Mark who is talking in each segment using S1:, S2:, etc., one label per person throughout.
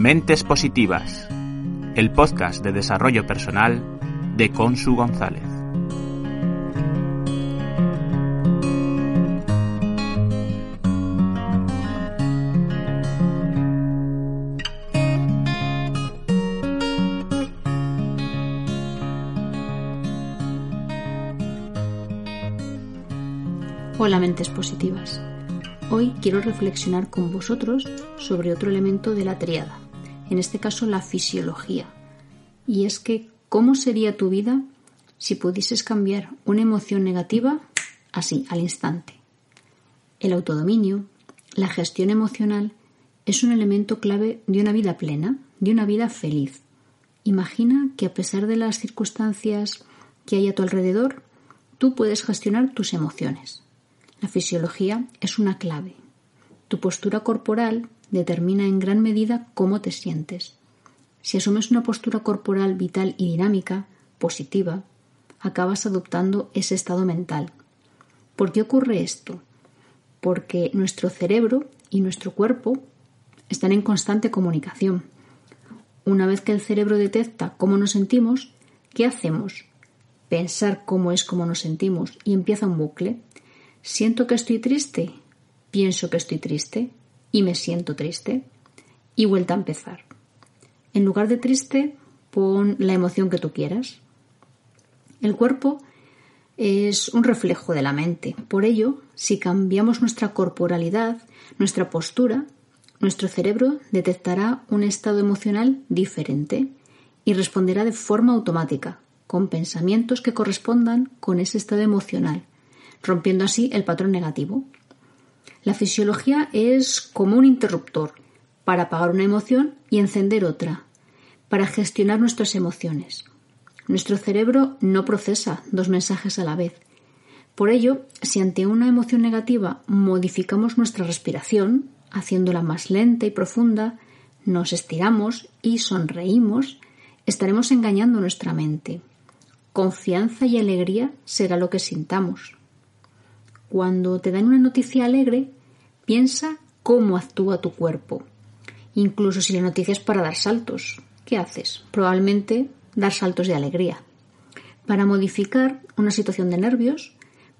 S1: Mentes Positivas, el podcast de desarrollo personal de Consu González.
S2: Hola mentes positivas. Hoy quiero reflexionar con vosotros sobre otro elemento de la triada, en este caso la fisiología. Y es que, ¿cómo sería tu vida si pudieses cambiar una emoción negativa así, al instante? El autodominio, la gestión emocional, es un elemento clave de una vida plena, de una vida feliz. Imagina que a pesar de las circunstancias que hay a tu alrededor, tú puedes gestionar tus emociones. La fisiología es una clave. Tu postura corporal determina en gran medida cómo te sientes. Si asumes una postura corporal vital y dinámica, positiva, acabas adoptando ese estado mental. ¿Por qué ocurre esto? Porque nuestro cerebro y nuestro cuerpo están en constante comunicación. Una vez que el cerebro detecta cómo nos sentimos, ¿qué hacemos? Pensar cómo es cómo nos sentimos y empieza un bucle. Siento que estoy triste, pienso que estoy triste y me siento triste y vuelta a empezar. En lugar de triste, pon la emoción que tú quieras. El cuerpo es un reflejo de la mente. Por ello, si cambiamos nuestra corporalidad, nuestra postura, nuestro cerebro detectará un estado emocional diferente y responderá de forma automática, con pensamientos que correspondan con ese estado emocional rompiendo así el patrón negativo. La fisiología es como un interruptor para apagar una emoción y encender otra, para gestionar nuestras emociones. Nuestro cerebro no procesa dos mensajes a la vez. Por ello, si ante una emoción negativa modificamos nuestra respiración, haciéndola más lenta y profunda, nos estiramos y sonreímos, estaremos engañando nuestra mente. Confianza y alegría será lo que sintamos. Cuando te dan una noticia alegre, piensa cómo actúa tu cuerpo. Incluso si la noticia es para dar saltos, ¿qué haces? Probablemente dar saltos de alegría. Para modificar una situación de nervios,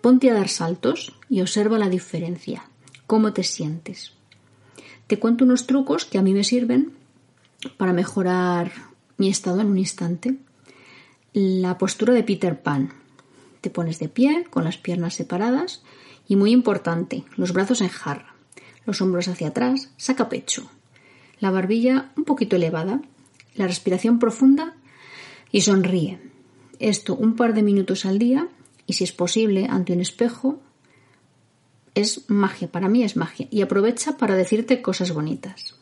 S2: ponte a dar saltos y observa la diferencia. ¿Cómo te sientes? Te cuento unos trucos que a mí me sirven para mejorar mi estado en un instante. La postura de Peter Pan. Te pones de pie, con las piernas separadas y muy importante, los brazos en jarra, los hombros hacia atrás, saca pecho, la barbilla un poquito elevada, la respiración profunda y sonríe. Esto un par de minutos al día y si es posible ante un espejo es magia, para mí es magia y aprovecha para decirte cosas bonitas.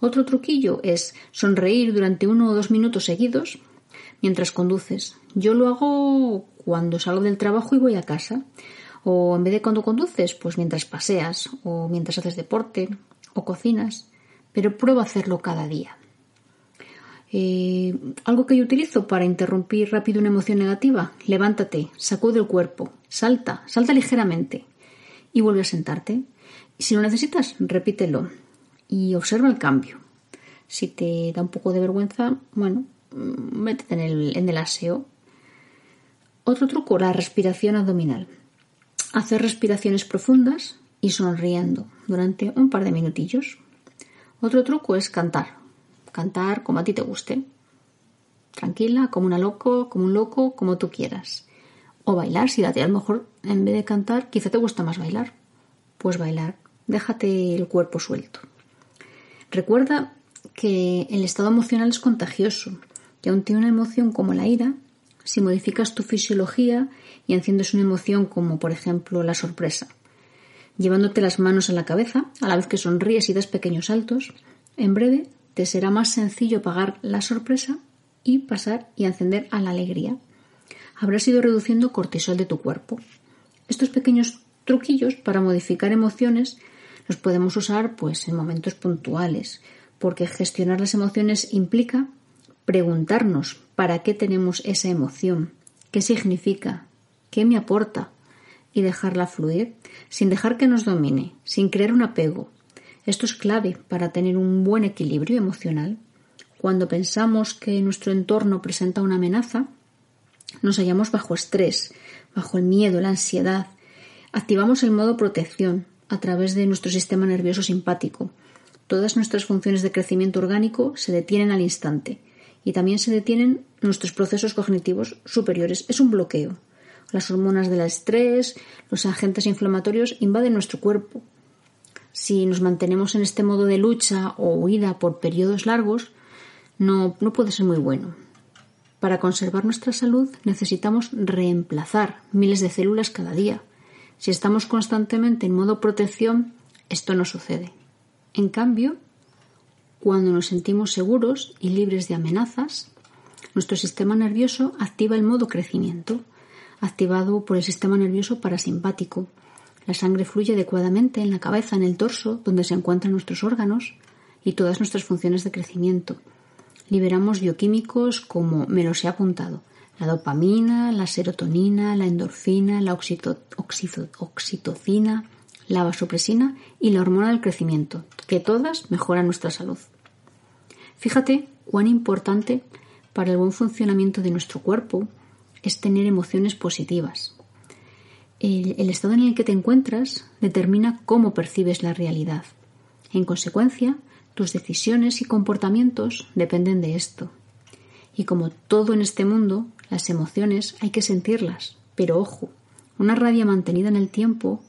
S2: Otro truquillo es sonreír durante uno o dos minutos seguidos mientras conduces. Yo lo hago cuando salgo del trabajo y voy a casa. O en vez de cuando conduces, pues mientras paseas o mientras haces deporte o cocinas. Pero prueba hacerlo cada día. Eh, algo que yo utilizo para interrumpir rápido una emoción negativa, levántate, sacude el cuerpo, salta, salta ligeramente y vuelve a sentarte. Si lo necesitas, repítelo y observa el cambio. Si te da un poco de vergüenza, bueno, mm, métete en el, en el aseo otro truco, la respiración abdominal. Hacer respiraciones profundas y sonriendo durante un par de minutillos. Otro truco es cantar. Cantar como a ti te guste. Tranquila, como una loco, como un loco, como tú quieras. O bailar, si a ti a lo mejor en vez de cantar quizá te gusta más bailar. Pues bailar. Déjate el cuerpo suelto. Recuerda que el estado emocional es contagioso, que aun tiene una emoción como la ira, si modificas tu fisiología y enciendes una emoción como por ejemplo la sorpresa. Llevándote las manos a la cabeza, a la vez que sonríes y das pequeños saltos, en breve te será más sencillo pagar la sorpresa y pasar y encender a la alegría. Habrás ido reduciendo cortisol de tu cuerpo. Estos pequeños truquillos para modificar emociones los podemos usar pues en momentos puntuales, porque gestionar las emociones implica preguntarnos para qué tenemos esa emoción, qué significa, qué me aporta y dejarla fluir sin dejar que nos domine, sin crear un apego. Esto es clave para tener un buen equilibrio emocional. Cuando pensamos que nuestro entorno presenta una amenaza, nos hallamos bajo estrés, bajo el miedo, la ansiedad. Activamos el modo protección a través de nuestro sistema nervioso simpático. Todas nuestras funciones de crecimiento orgánico se detienen al instante y también se detienen nuestros procesos cognitivos superiores. Es un bloqueo. Las hormonas del estrés, los agentes inflamatorios invaden nuestro cuerpo. Si nos mantenemos en este modo de lucha o huida por periodos largos, no, no puede ser muy bueno. Para conservar nuestra salud necesitamos reemplazar miles de células cada día. Si estamos constantemente en modo protección, esto no sucede. En cambio, cuando nos sentimos seguros y libres de amenazas, nuestro sistema nervioso activa el modo crecimiento, activado por el sistema nervioso parasimpático. La sangre fluye adecuadamente en la cabeza, en el torso, donde se encuentran nuestros órganos y todas nuestras funciones de crecimiento. Liberamos bioquímicos como me los he apuntado, la dopamina, la serotonina, la endorfina, la oxitocina, la vasopresina y la hormona del crecimiento, que todas mejoran nuestra salud. Fíjate cuán importante para el buen funcionamiento de nuestro cuerpo es tener emociones positivas. El, estado en el que te encuentras determina cómo percibes la realidad. En consecuencia, tus decisiones y comportamientos dependen de esto. Y como todo en este mundo, las emociones hay que sentirlas. Pero ojo, una rabia mantenida en el tiempo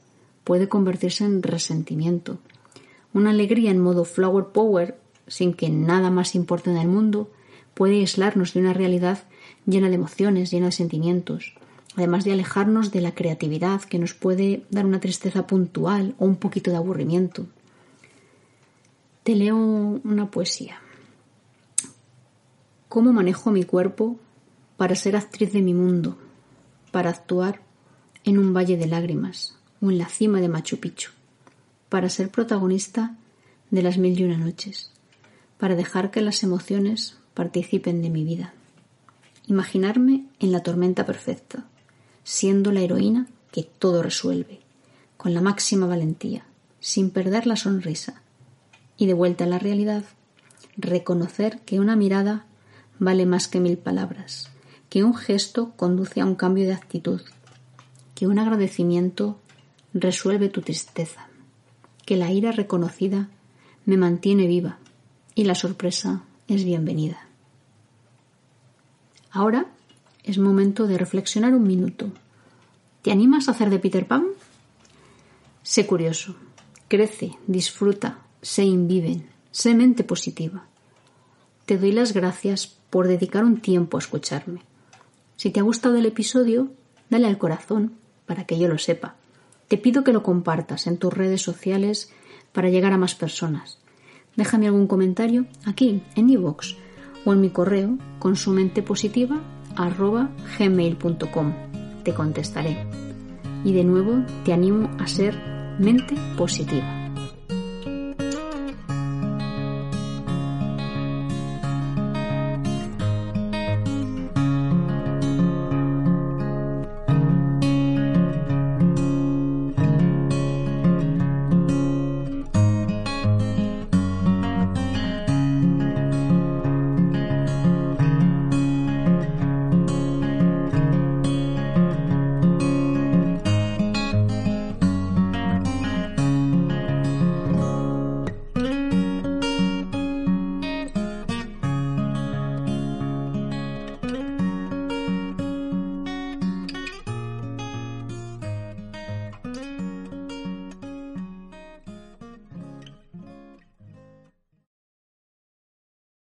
S2: puede convertirse en resentimiento. Una alegría en modo flower power, sin que nada más importe en el mundo, puede aislarnos de una realidad llena de emociones, llena de sentimientos, además de alejarnos de la creatividad que nos puede dar una tristeza puntual o un poquito de aburrimiento. Te leo una poesía. ¿Cómo manejo mi cuerpo para ser actriz de mi mundo, para actuar en un valle de lágrimas o en la cima de Machu Picchu, para ser protagonista de las mil y una noches, para dejar que las emociones participen de mi vida. Imaginarme en la tormenta perfecta, siendo la heroína que todo resuelve, con la máxima valentía, sin perder la sonrisa. Y de vuelta a la realidad, reconocer que una mirada vale más que mil palabras, que un gesto conduce a un cambio de actitud, que un agradecimiento resuelve tu tristeza, que la ira reconocida me mantiene viva y la sorpresa es bienvenida. Ahora es momento de reflexionar un minuto. ¿Te animas a hacer de Peter Pan? Sé curioso, crece, disfruta, sé inviven, sé mente positiva. Te doy las gracias por dedicar un tiempo a escucharme. Si te ha gustado el episodio, dale al corazón para que yo lo sepa. Te pido que lo compartas en tus redes sociales para llegar a más personas. Déjame algún comentario aquí en iVoox o en mi correo consumentepositiva@gmail.com. Te contestaré. Y de nuevo te animo a ser mente positiva.